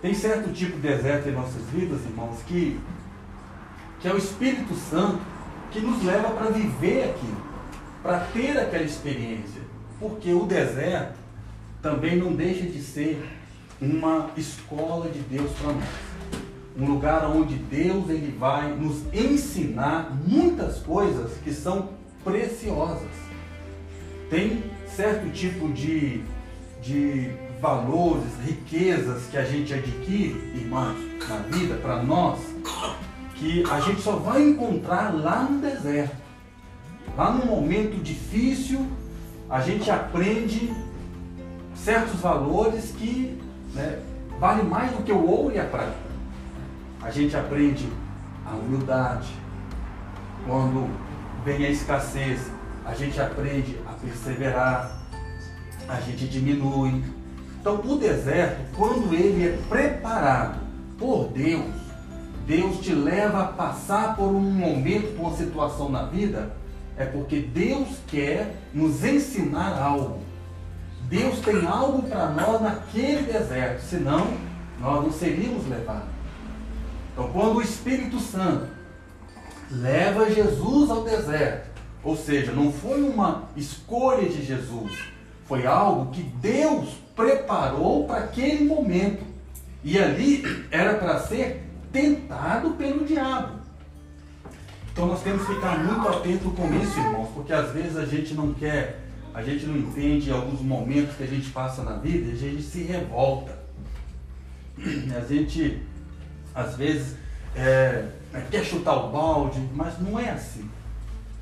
Tem certo tipo de deserto em nossas vidas, irmãos, que, que é o Espírito Santo que nos leva para viver aquilo, para ter aquela experiência. Porque o deserto também não deixa de ser uma escola de Deus para nós. Um lugar onde Deus ele vai nos ensinar muitas coisas que são preciosas. Tem certo tipo de, de valores, riquezas que a gente adquire, irmãos, na vida, para nós, que a gente só vai encontrar lá no deserto. Lá no momento difícil, a gente aprende certos valores que né, valem mais do que o ouro e a prata. A gente aprende a humildade. Quando vem a escassez, a gente aprende a perseverar, a gente diminui. Então, o deserto, quando ele é preparado por Deus, Deus te leva a passar por um momento, por uma situação na vida, é porque Deus quer nos ensinar algo. Deus tem algo para nós naquele deserto, senão nós não seríamos levados. Então, quando o Espírito Santo leva Jesus ao deserto, ou seja, não foi uma escolha de Jesus, foi algo que Deus preparou para aquele momento. E ali era para ser tentado pelo diabo. Então nós temos que ficar muito atentos com isso, irmãos, porque às vezes a gente não quer a gente não entende alguns momentos que a gente passa na vida e a gente se revolta. A gente, às vezes, é, quer chutar o balde, mas não é assim.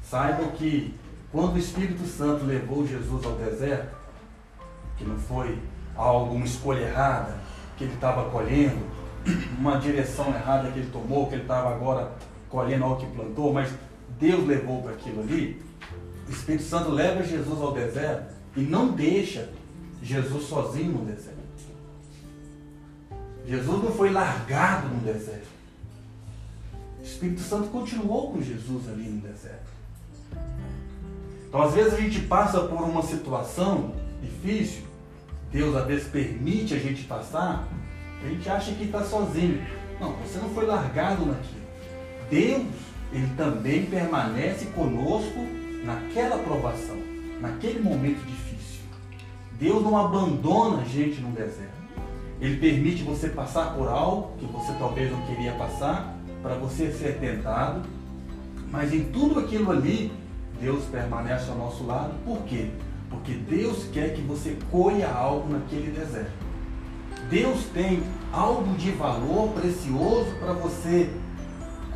Saiba que quando o Espírito Santo levou Jesus ao deserto, que não foi alguma escolha errada que ele estava colhendo, uma direção errada que ele tomou, que ele estava agora colhendo algo que plantou, mas Deus levou para aquilo ali, o Espírito Santo leva Jesus ao deserto e não deixa Jesus sozinho no deserto. Jesus não foi largado no deserto. O Espírito Santo continuou com Jesus ali no deserto. Então, às vezes, a gente passa por uma situação difícil, Deus às vezes permite a gente passar, a gente acha que está sozinho. Não, você não foi largado naquilo. Deus, ele também permanece conosco naquela provação, naquele momento difícil. Deus não abandona a gente no deserto. Ele permite você passar por algo que você talvez não queria passar, para você ser tentado. Mas em tudo aquilo ali, Deus permanece ao nosso lado. Por quê? Porque Deus quer que você colha algo naquele deserto. Deus tem algo de valor precioso para você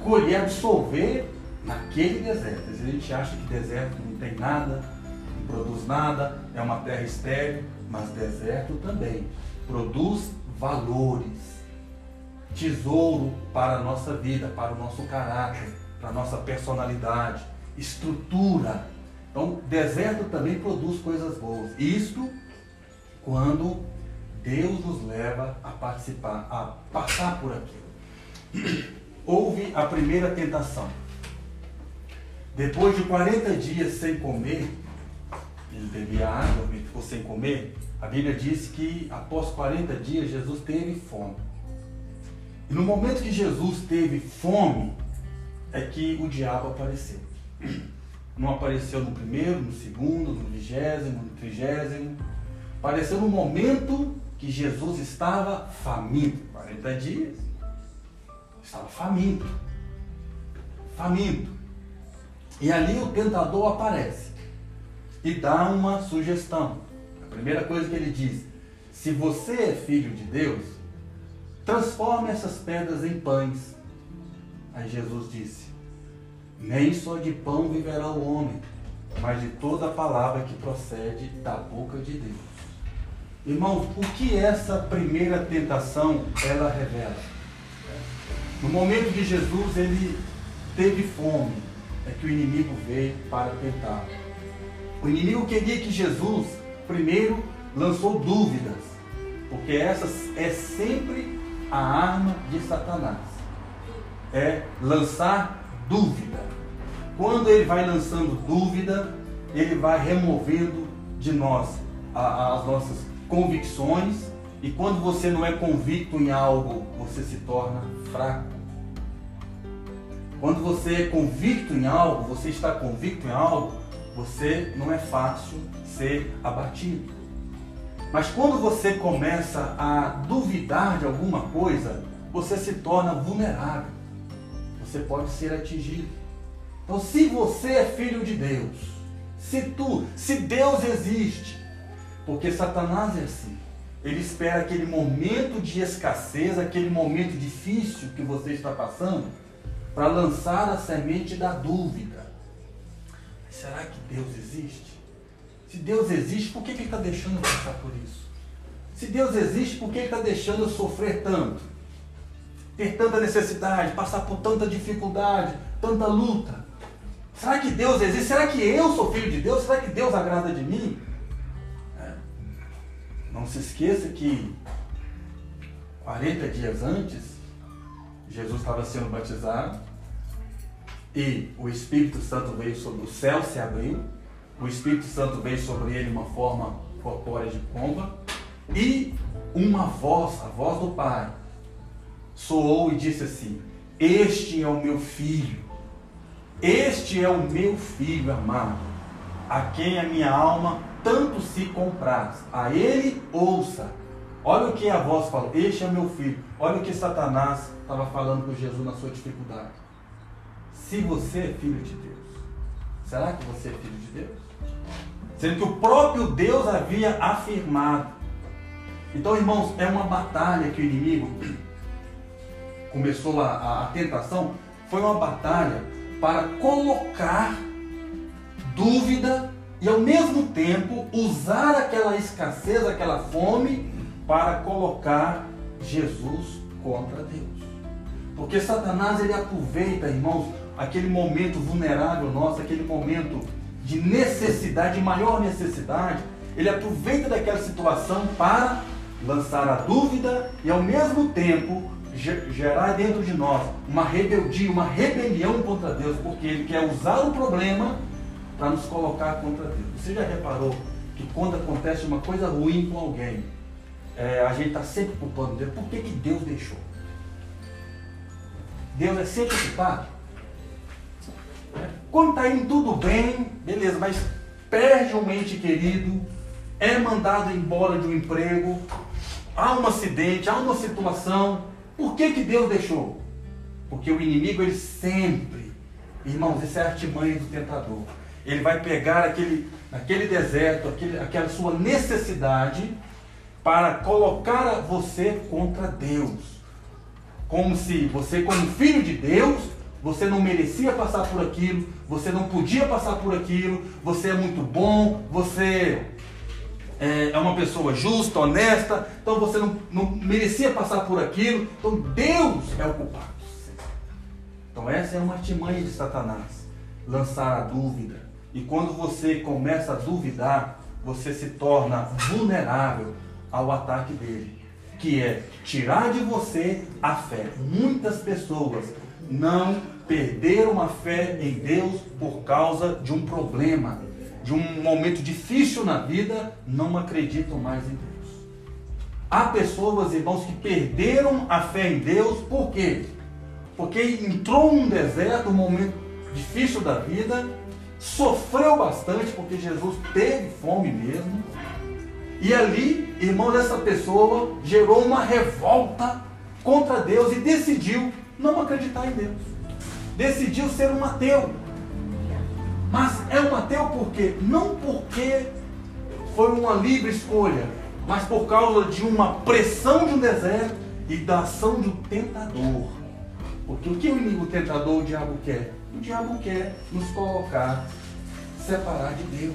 colher, absorver naquele deserto. Às vezes a gente acha que deserto não tem nada, não produz nada, é uma terra estéril, mas deserto também produz valores, tesouro para a nossa vida, para o nosso caráter, para a nossa personalidade, estrutura. Então, deserto também produz coisas boas. Isto quando Deus nos leva a participar, a passar por aquilo. Houve a primeira tentação. Depois de 40 dias sem comer, ele bebia água, ele ficou sem comer. A Bíblia diz que após 40 dias Jesus teve fome. E no momento que Jesus teve fome, é que o diabo apareceu. Não apareceu no primeiro, no segundo, no vigésimo, no trigésimo. Apareceu no momento que Jesus estava faminto. 40 dias. Estava faminto. Faminto. E ali o tentador aparece e dá uma sugestão. A primeira coisa que ele diz: se você é filho de Deus, transforme essas pedras em pães. Aí Jesus disse: nem só de pão viverá o homem, mas de toda palavra que procede da boca de Deus. Irmãos, o que essa primeira tentação ela revela? No momento que Jesus ele teve fome, é que o inimigo veio para tentar. O inimigo queria que Jesus, primeiro, lançou dúvidas, porque essa é sempre a arma de Satanás. É lançar dúvida. Quando ele vai lançando dúvida, ele vai removendo de nós as nossas convicções E quando você não é convicto em algo, você se torna fraco. Quando você é convicto em algo, você está convicto em algo, você não é fácil ser abatido. Mas quando você começa a duvidar de alguma coisa, você se torna vulnerável. Você pode ser atingido. Então, se você é filho de Deus, se tu, se Deus existe, porque Satanás é assim. Ele espera aquele momento de escassez, aquele momento difícil que você está passando, para lançar a semente da dúvida. Será que Deus existe? Se Deus existe, por que, Ele está deixando eu passar por isso? Se Deus existe, por que Ele está deixando eu sofrer tanto? Ter tanta necessidade, passar por tanta dificuldade, tanta luta. Será que Deus existe? Será que eu sou filho de Deus? Será que Deus agrada de mim? É. Não se esqueça que 40 dias antes, Jesus estava sendo batizado e o Espírito Santo veio sobre o céu, se abriu, o Espírito Santo veio sobre ele uma forma corpórea de pomba e uma voz, a voz do Pai, soou e disse assim: Este é o meu filho este é o meu filho amado, a quem a minha alma tanto se compraz. A ele ouça. Olha o que a voz fala. Este é meu filho. Olha o que Satanás estava falando com Jesus na sua dificuldade. Se você é filho de Deus, será que você é filho de Deus? Sendo que o próprio Deus havia afirmado. Então, irmãos, é uma batalha que o inimigo começou a, a, tentação. Foi uma batalha para colocar dúvida e ao mesmo tempo usar aquela escassez, aquela fome para colocar Jesus contra Deus. Porque Satanás ele aproveita, irmãos, aquele momento vulnerável nosso, aquele momento de necessidade, de maior necessidade, ele aproveita daquela situação para lançar a dúvida e ao mesmo tempo gerar dentro de nós uma rebeldia, uma rebelião contra Deus, porque Ele quer usar o problema para nos colocar contra Deus. Você já reparou que quando acontece uma coisa ruim com alguém, é, a gente está sempre culpando Deus. Por que, que Deus deixou? Deus é sempre culpado. Quando está indo tudo bem, beleza, mas perde um ente querido, é mandado embora de um emprego, há um acidente, há uma situação, por que, que Deus deixou? Porque o inimigo, ele sempre, irmãos, isso é a artimanha do tentador. Ele vai pegar aquele, aquele deserto, aquele, aquela sua necessidade, para colocar você contra Deus. Como se você, como filho de Deus, você não merecia passar por aquilo, você não podia passar por aquilo, você é muito bom, você é, é uma pessoa justa, honesta, então você não, não merecia passar por aquilo, então Deus é o culpado. Então essa é uma artimanha de Satanás, lançar a dúvida. E quando você começa a duvidar, você se torna vulnerável ao ataque dele, que é tirar de você a fé. Muitas pessoas não perderam a fé em Deus por causa de um problema de um momento difícil na vida, não acreditam mais em Deus. Há pessoas, irmãos, que perderam a fé em Deus, por quê? Porque entrou num deserto, um momento difícil da vida, sofreu bastante, porque Jesus teve fome mesmo. E ali, irmão, essa pessoa gerou uma revolta contra Deus e decidiu não acreditar em Deus. Decidiu ser um ateu. Mas é um ateu por quê? Não porque foi uma livre escolha, mas por causa de uma pressão de um deserto e da ação de um tentador. Porque o que o inimigo tentador, o diabo quer? O diabo quer nos colocar, separar de Deus.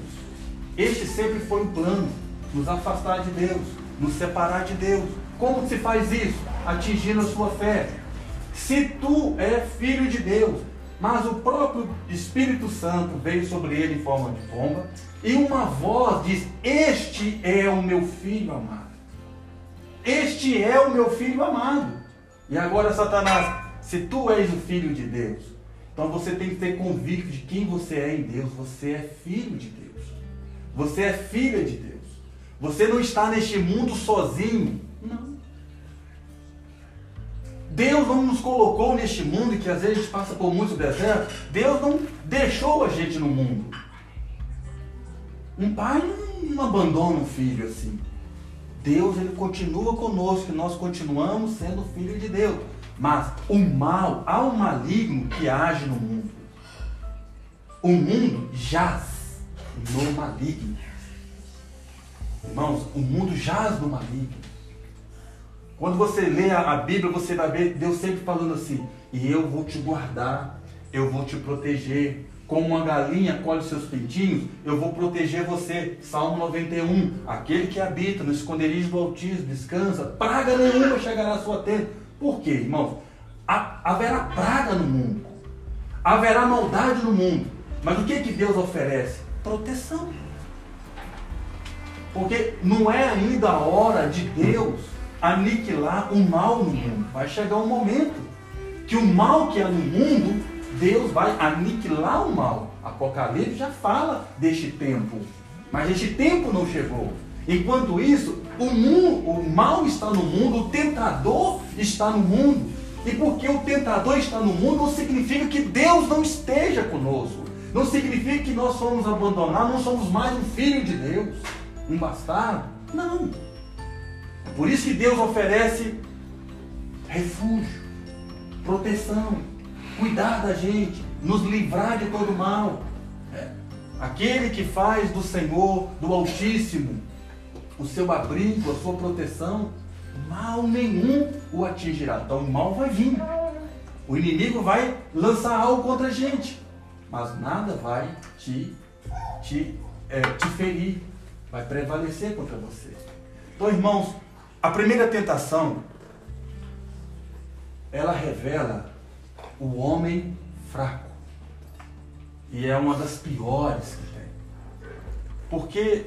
Este sempre foi o plano, nos afastar de Deus, nos separar de Deus. Como se faz isso? Atingindo a sua fé. Se tu é filho de Deus, mas o próprio Espírito Santo veio sobre ele em forma de pomba, e uma voz diz: Este é o meu filho amado. Este é o meu filho amado. E agora, Satanás, se tu és o filho de Deus, então você tem que ter convicto de quem você é em Deus. Você é filho de Deus. Você é filha de Deus. Você não está neste mundo sozinho. Deus não nos colocou neste mundo que às vezes a gente passa por muitos desertos. Deus não deixou a gente no mundo. Um pai não abandona um filho assim. Deus ele continua conosco e nós continuamos sendo filho de Deus. Mas o mal, há um maligno que age no mundo. O mundo jaz no maligno. Irmãos, o mundo jaz no maligno. Quando você lê a Bíblia, você vai ver Deus sempre falando assim: e eu vou te guardar, eu vou te proteger, como uma galinha colhe seus pintinhos, eu vou proteger você. Salmo 91. Aquele que habita no esconderijo do Altíssimo descansa, praga nenhuma chegará à sua tenda. Por quê, irmãos? haverá praga no mundo. Haverá maldade no mundo. Mas o que, que Deus oferece? Proteção. Porque não é ainda a hora de Deus aniquilar o mal no mundo. Vai chegar um momento que o mal que é no mundo Deus vai aniquilar o mal. Apocalipse já fala deste tempo. Mas este tempo não chegou. Enquanto isso, o, mundo, o mal está no mundo, o tentador está no mundo. E porque o tentador está no mundo, não significa que Deus não esteja conosco. Não significa que nós somos abandonados, não somos mais um filho de Deus, um bastardo. Não. Por isso que Deus oferece refúgio, proteção cuidar da gente, nos livrar de todo mal. É. Aquele que faz do Senhor, do Altíssimo, o seu abrigo, a sua proteção, mal nenhum o atingirá. Então o mal vai vir. O inimigo vai lançar algo contra a gente, mas nada vai te, te, é, te ferir, vai prevalecer contra você. Então, irmãos, a primeira tentação, ela revela o homem fraco. E é uma das piores que tem. Porque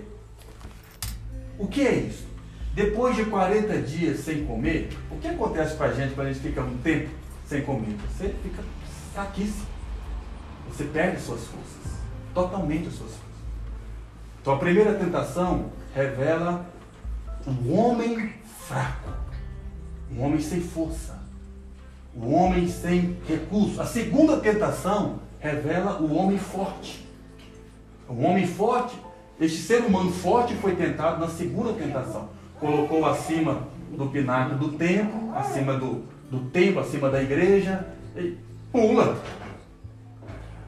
o que é isso? Depois de 40 dias sem comer, o que acontece com a gente quando a gente fica um tempo sem comer? Você fica fraquíssimo. Você perde suas forças. Totalmente as suas forças. Então a primeira tentação revela um homem fraco. Um homem sem força o homem sem recurso. A segunda tentação revela o homem forte. O homem forte, este ser humano forte foi tentado na segunda tentação. Colocou acima do pináculo do templo, acima do, do templo, acima da igreja, e pula.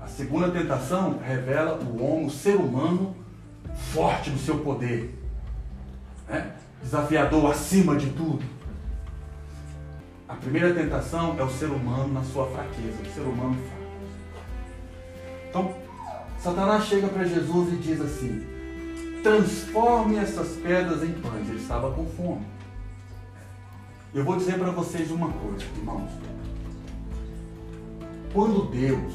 A segunda tentação revela o homem, o ser humano forte no seu poder, né? Desafiador acima de tudo. A primeira tentação é o ser humano na sua fraqueza, o ser humano fraco. Então, Satanás chega para Jesus e diz assim: transforme essas pedras em pães. Ele estava com fome. Eu vou dizer para vocês uma coisa, irmãos. Quando Deus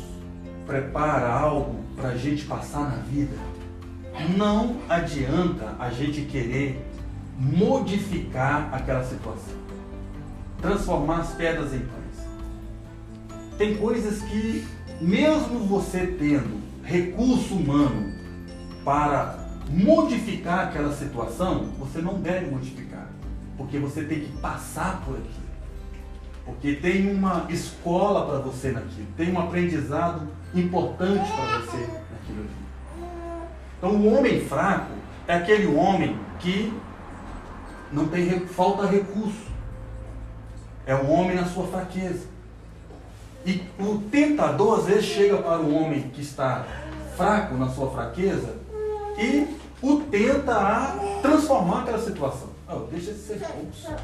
prepara algo para a gente passar na vida, não adianta a gente querer modificar aquela situação transformar as pedras em pães. Tem coisas que, mesmo você tendo recurso humano para modificar aquela situação, você não deve modificar, porque você tem que passar por aquilo. Porque tem uma escola para você naquilo, tem um aprendizado importante para você naquilo ali. Então, o homem fraco é aquele homem que não tem falta recurso. É o homem na sua fraqueza. E o tentador às vezes chega para o homem que está fraco na sua fraqueza e o tenta a transformar aquela situação. Oh, deixa de ser falso.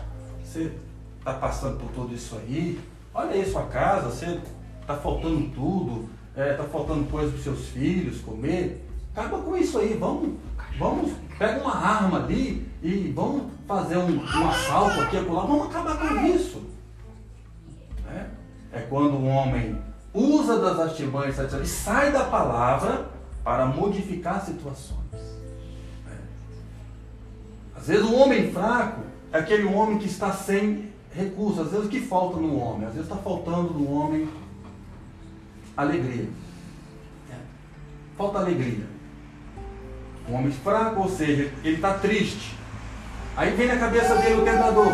Você está passando por tudo isso aí. Olha aí sua casa, você está faltando tudo, está é, tá faltando coisa para os seus filhos comer. Acaba com isso aí, vamos, vamos, pega uma arma ali e vamos fazer um, um assalto aqui, acolá, vamos acabar com isso. É quando o homem usa das artimanhas e sai da palavra para modificar situações. É. Às vezes o homem fraco é aquele homem que está sem recursos. Às vezes o que falta no homem? Às vezes está faltando no homem alegria. É. Falta alegria. Um homem fraco, ou seja, ele está triste. Aí vem na cabeça dele o tentador.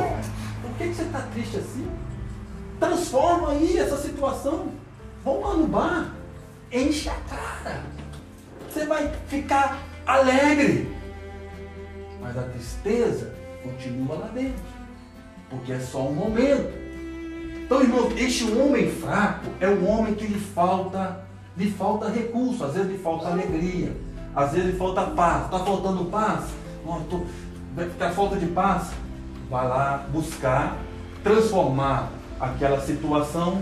Por que, que você está triste assim? Transforma aí essa situação. Vamos lá no bar. Enche a cara. Você vai ficar alegre. Mas a tristeza continua lá dentro. Porque é só um momento. Então, irmão, este homem fraco é um homem que lhe falta, lhe falta recurso, às vezes lhe falta alegria, às vezes falta paz. Está faltando paz? Oh, tô, vai ficar falta de paz? Vai lá buscar transformar aquela situação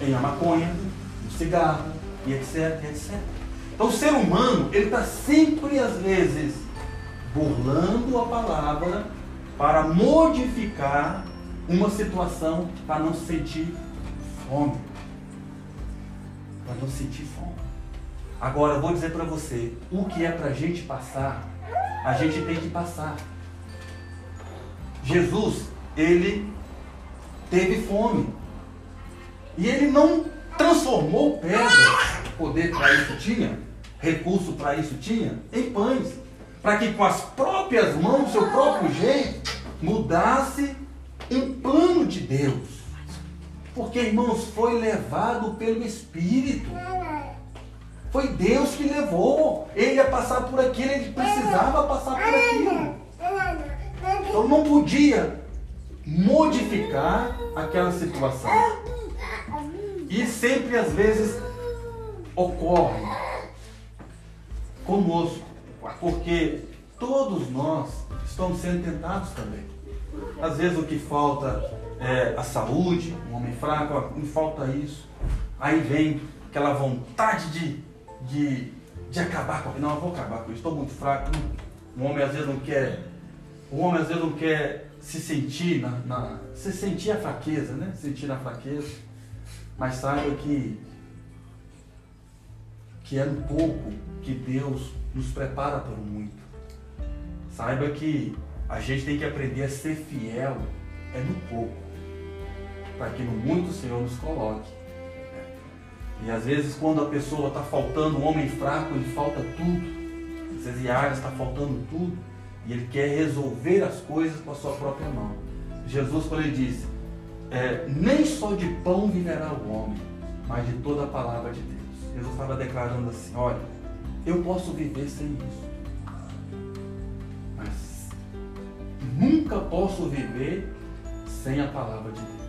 em a maconha, no cigarro, e etc, etc. Então o ser humano, ele está sempre, às vezes, burlando a palavra para modificar uma situação para não sentir fome. Para não sentir fome. Agora, eu vou dizer para você, o que é para a gente passar, a gente tem que passar. Jesus, ele teve fome. E ele não transformou pedras, poder para isso tinha, recurso para isso tinha, em pães. Para que com as próprias mãos, seu próprio jeito, mudasse um plano de Deus. Porque, irmãos, foi levado pelo Espírito. Foi Deus que levou. Ele ia passar por aquilo, ele precisava passar por aquilo. Então não podia modificar aquela situação. E sempre às vezes ocorre conosco, porque todos nós estamos sendo tentados também. Às vezes o que falta é a saúde, um homem fraco, me falta isso. Aí vem aquela vontade de, de, de acabar com Não, eu vou acabar com isso, estou muito fraco. Um homem às vezes não quer. Um homem às vezes não quer se sentir na, na, se sentir a fraqueza, né? Sentir a fraqueza. Mas saiba que que é um pouco que Deus nos prepara para o muito. Saiba que a gente tem que aprender a ser fiel é no pouco, para que no muito o Senhor nos coloque. E às vezes quando a pessoa está faltando, um homem fraco, ele falta tudo. Às vezes Iares está faltando tudo. E ele quer resolver as coisas com a sua própria mão. Jesus, quando ele disse, é, nem só de pão viverá o homem, mas de toda a palavra de Deus. Jesus estava declarando assim, olha, eu posso viver sem isso. Mas nunca posso viver sem a palavra de Deus.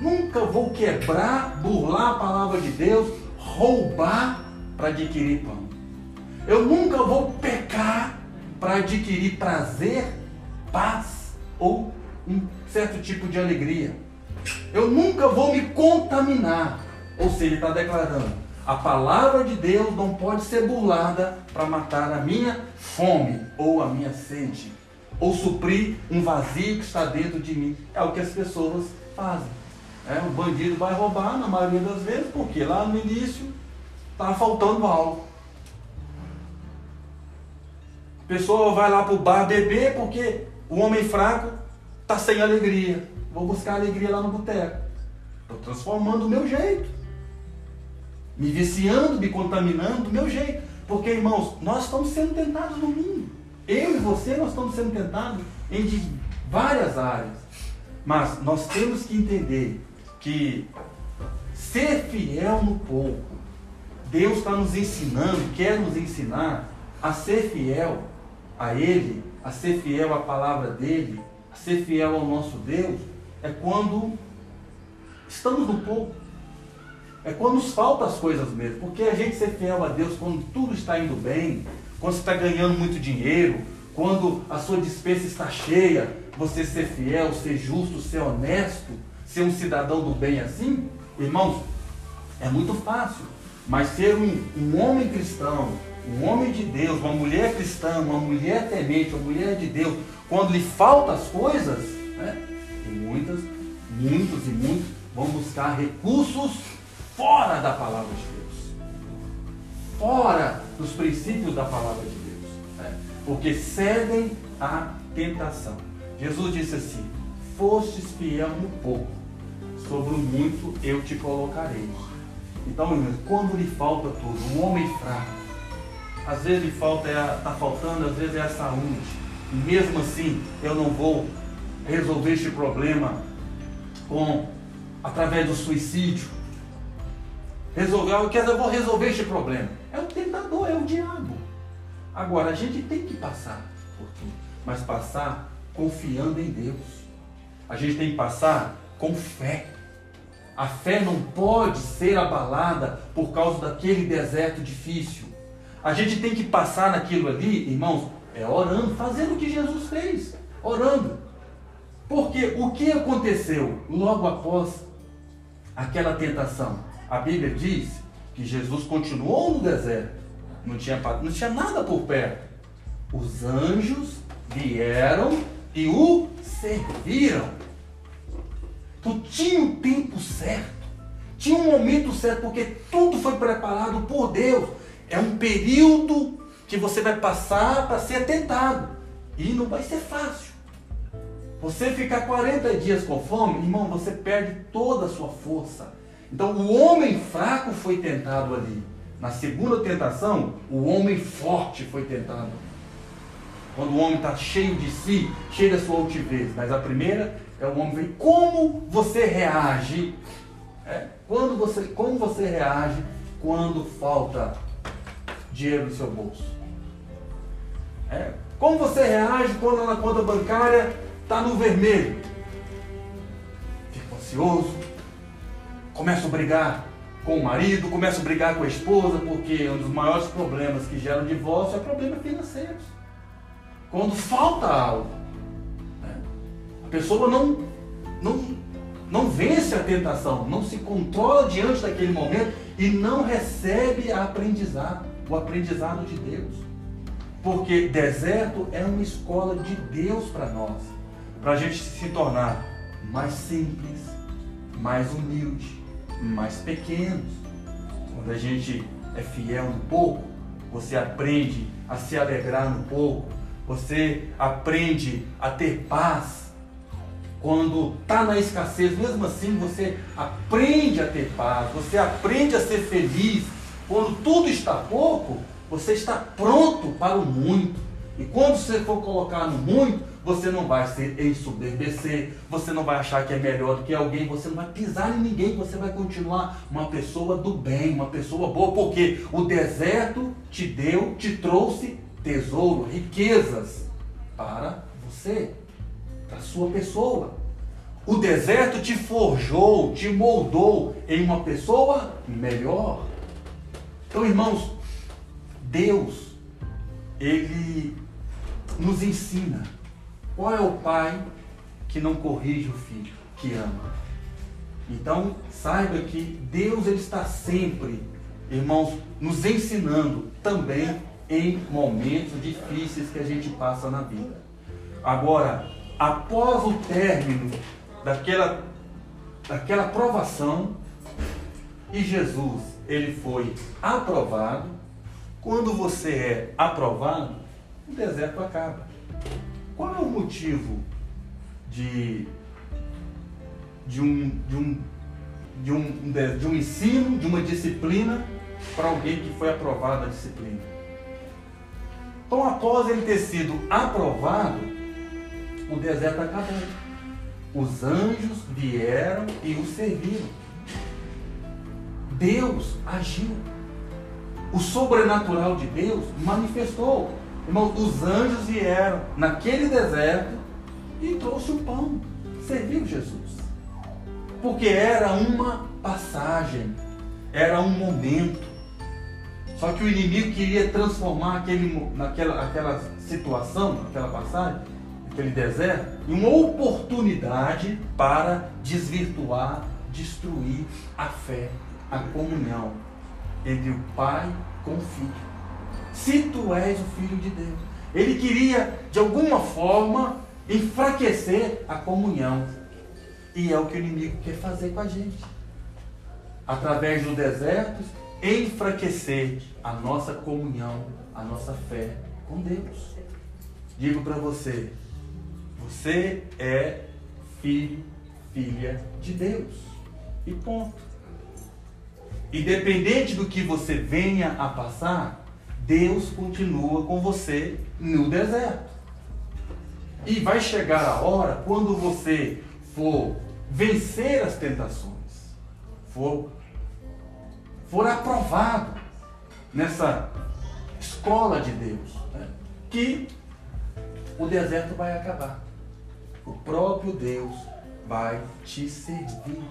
Nunca vou quebrar, burlar a palavra de Deus, roubar para adquirir pão. Eu nunca vou pecar para adquirir prazer, paz ou um certo tipo de alegria. Eu nunca vou me contaminar. Ou seja, ele está declarando: a palavra de Deus não pode ser burlada para matar a minha fome ou a minha sede, ou suprir um vazio que está dentro de mim. É o que as pessoas fazem. É, o bandido vai roubar, na maioria das vezes, porque lá no início está faltando algo pessoa vai lá para o bar beber porque o homem fraco está sem alegria. Vou buscar alegria lá no boteco. Estou transformando o meu jeito. Me viciando, me contaminando do meu jeito. Porque, irmãos, nós estamos sendo tentados no mundo. Eu e você, nós estamos sendo tentados em várias áreas. Mas nós temos que entender que ser fiel no pouco, Deus está nos ensinando, quer nos ensinar a ser fiel a Ele, a ser fiel à palavra dEle, a ser fiel ao nosso Deus, é quando estamos no pouco. É quando nos faltam as coisas mesmo. Porque a gente ser fiel a Deus quando tudo está indo bem, quando você está ganhando muito dinheiro, quando a sua dispensa está cheia, você ser fiel, ser justo, ser honesto, ser um cidadão do bem assim, irmãos, é muito fácil. Mas ser um, um homem cristão, um homem de Deus, uma mulher cristã, uma mulher temente, uma mulher de Deus, quando lhe faltam as coisas, né, e muitas, muitos e muitos vão buscar recursos fora da palavra de Deus, fora dos princípios da palavra de Deus, né, porque cedem à tentação. Jesus disse assim: Fostes fiel no pouco, sobre muito eu te colocarei. Então, quando lhe falta tudo, um homem fraco, às vezes lhe falta, está é faltando, às vezes é a saúde. Mesmo assim, eu não vou resolver este problema com através do suicídio. Resolver, quer dizer, eu vou resolver este problema. É o tentador, é o diabo. Agora, a gente tem que passar por tudo, mas passar confiando em Deus. A gente tem que passar com fé. A fé não pode ser abalada por causa daquele deserto difícil. A gente tem que passar naquilo ali, irmãos, é orando, fazendo o que Jesus fez, orando. Porque o que aconteceu logo após aquela tentação? A Bíblia diz que Jesus continuou no deserto, não tinha, não tinha nada por perto. Os anjos vieram e o serviram. Tu tinha o tempo certo, tinha um momento certo, porque tudo foi preparado por Deus. É um período que você vai passar para ser tentado. E não vai ser fácil. Você ficar 40 dias com fome, irmão, você perde toda a sua força. Então o homem fraco foi tentado ali. Na segunda tentação, o homem forte foi tentado. Quando o homem está cheio de si, cheio da sua altivez. Mas a primeira é o homem ver como você reage. É, quando você, como você reage quando falta dinheiro no seu bolso? É, como você reage quando na conta bancária está no vermelho? Fica ansioso, começa a brigar com o marido, começa a brigar com a esposa, porque um dos maiores problemas que geram divórcio é problema financeiro. Quando falta algo? A pessoa não, não, não vence a tentação, não se controla diante daquele momento e não recebe a aprendizado, o aprendizado de Deus. Porque deserto é uma escola de Deus para nós, para a gente se tornar mais simples, mais humilde, mais pequenos. Quando a gente é fiel um pouco, você aprende a se alegrar um pouco, você aprende a ter paz. Quando está na escassez, mesmo assim você aprende a ter paz, você aprende a ser feliz. Quando tudo está pouco, você está pronto para o muito. E quando você for colocar no muito, você não vai se ensoberbecer, você não vai achar que é melhor do que alguém, você não vai pisar em ninguém, você vai continuar uma pessoa do bem, uma pessoa boa, porque o deserto te deu, te trouxe tesouro, riquezas para você, para sua pessoa. O deserto te forjou, te moldou em uma pessoa melhor. Então, irmãos, Deus, Ele nos ensina. Qual é o pai que não corrige o filho, que ama? Então, saiba que Deus ele está sempre, irmãos, nos ensinando também em momentos difíceis que a gente passa na vida. Agora, após o término daquela, daquela provação, e Jesus ele foi aprovado, quando você é aprovado, o deserto acaba. Qual é o motivo de, de, um, de, um, de, um, de um ensino, de uma disciplina para alguém que foi aprovado a disciplina? Então, após ele ter sido aprovado, o deserto acabou. Os anjos vieram e o serviram. Deus agiu. O sobrenatural de Deus manifestou. Irmãos, os anjos vieram naquele deserto e trouxe o pão. Serviu Jesus. Porque era uma passagem, era um momento. Só que o inimigo queria transformar aquele, naquela aquela situação, aquela passagem, aquele deserto, em uma oportunidade para desvirtuar, destruir a fé, a comunhão entre o pai com o filho. Se tu és o filho de Deus. Ele queria, de alguma forma, enfraquecer a comunhão. E é o que o inimigo quer fazer com a gente. Através do deserto, enfraquecer a nossa comunhão, a nossa fé com Deus. Digo para você, você é filho, filha de Deus. E ponto. Independente do que você venha a passar, Deus continua com você no deserto. E vai chegar a hora, quando você for vencer as tentações, for, for aprovado nessa escola de Deus, né? que o deserto vai acabar. O próprio Deus vai te servir.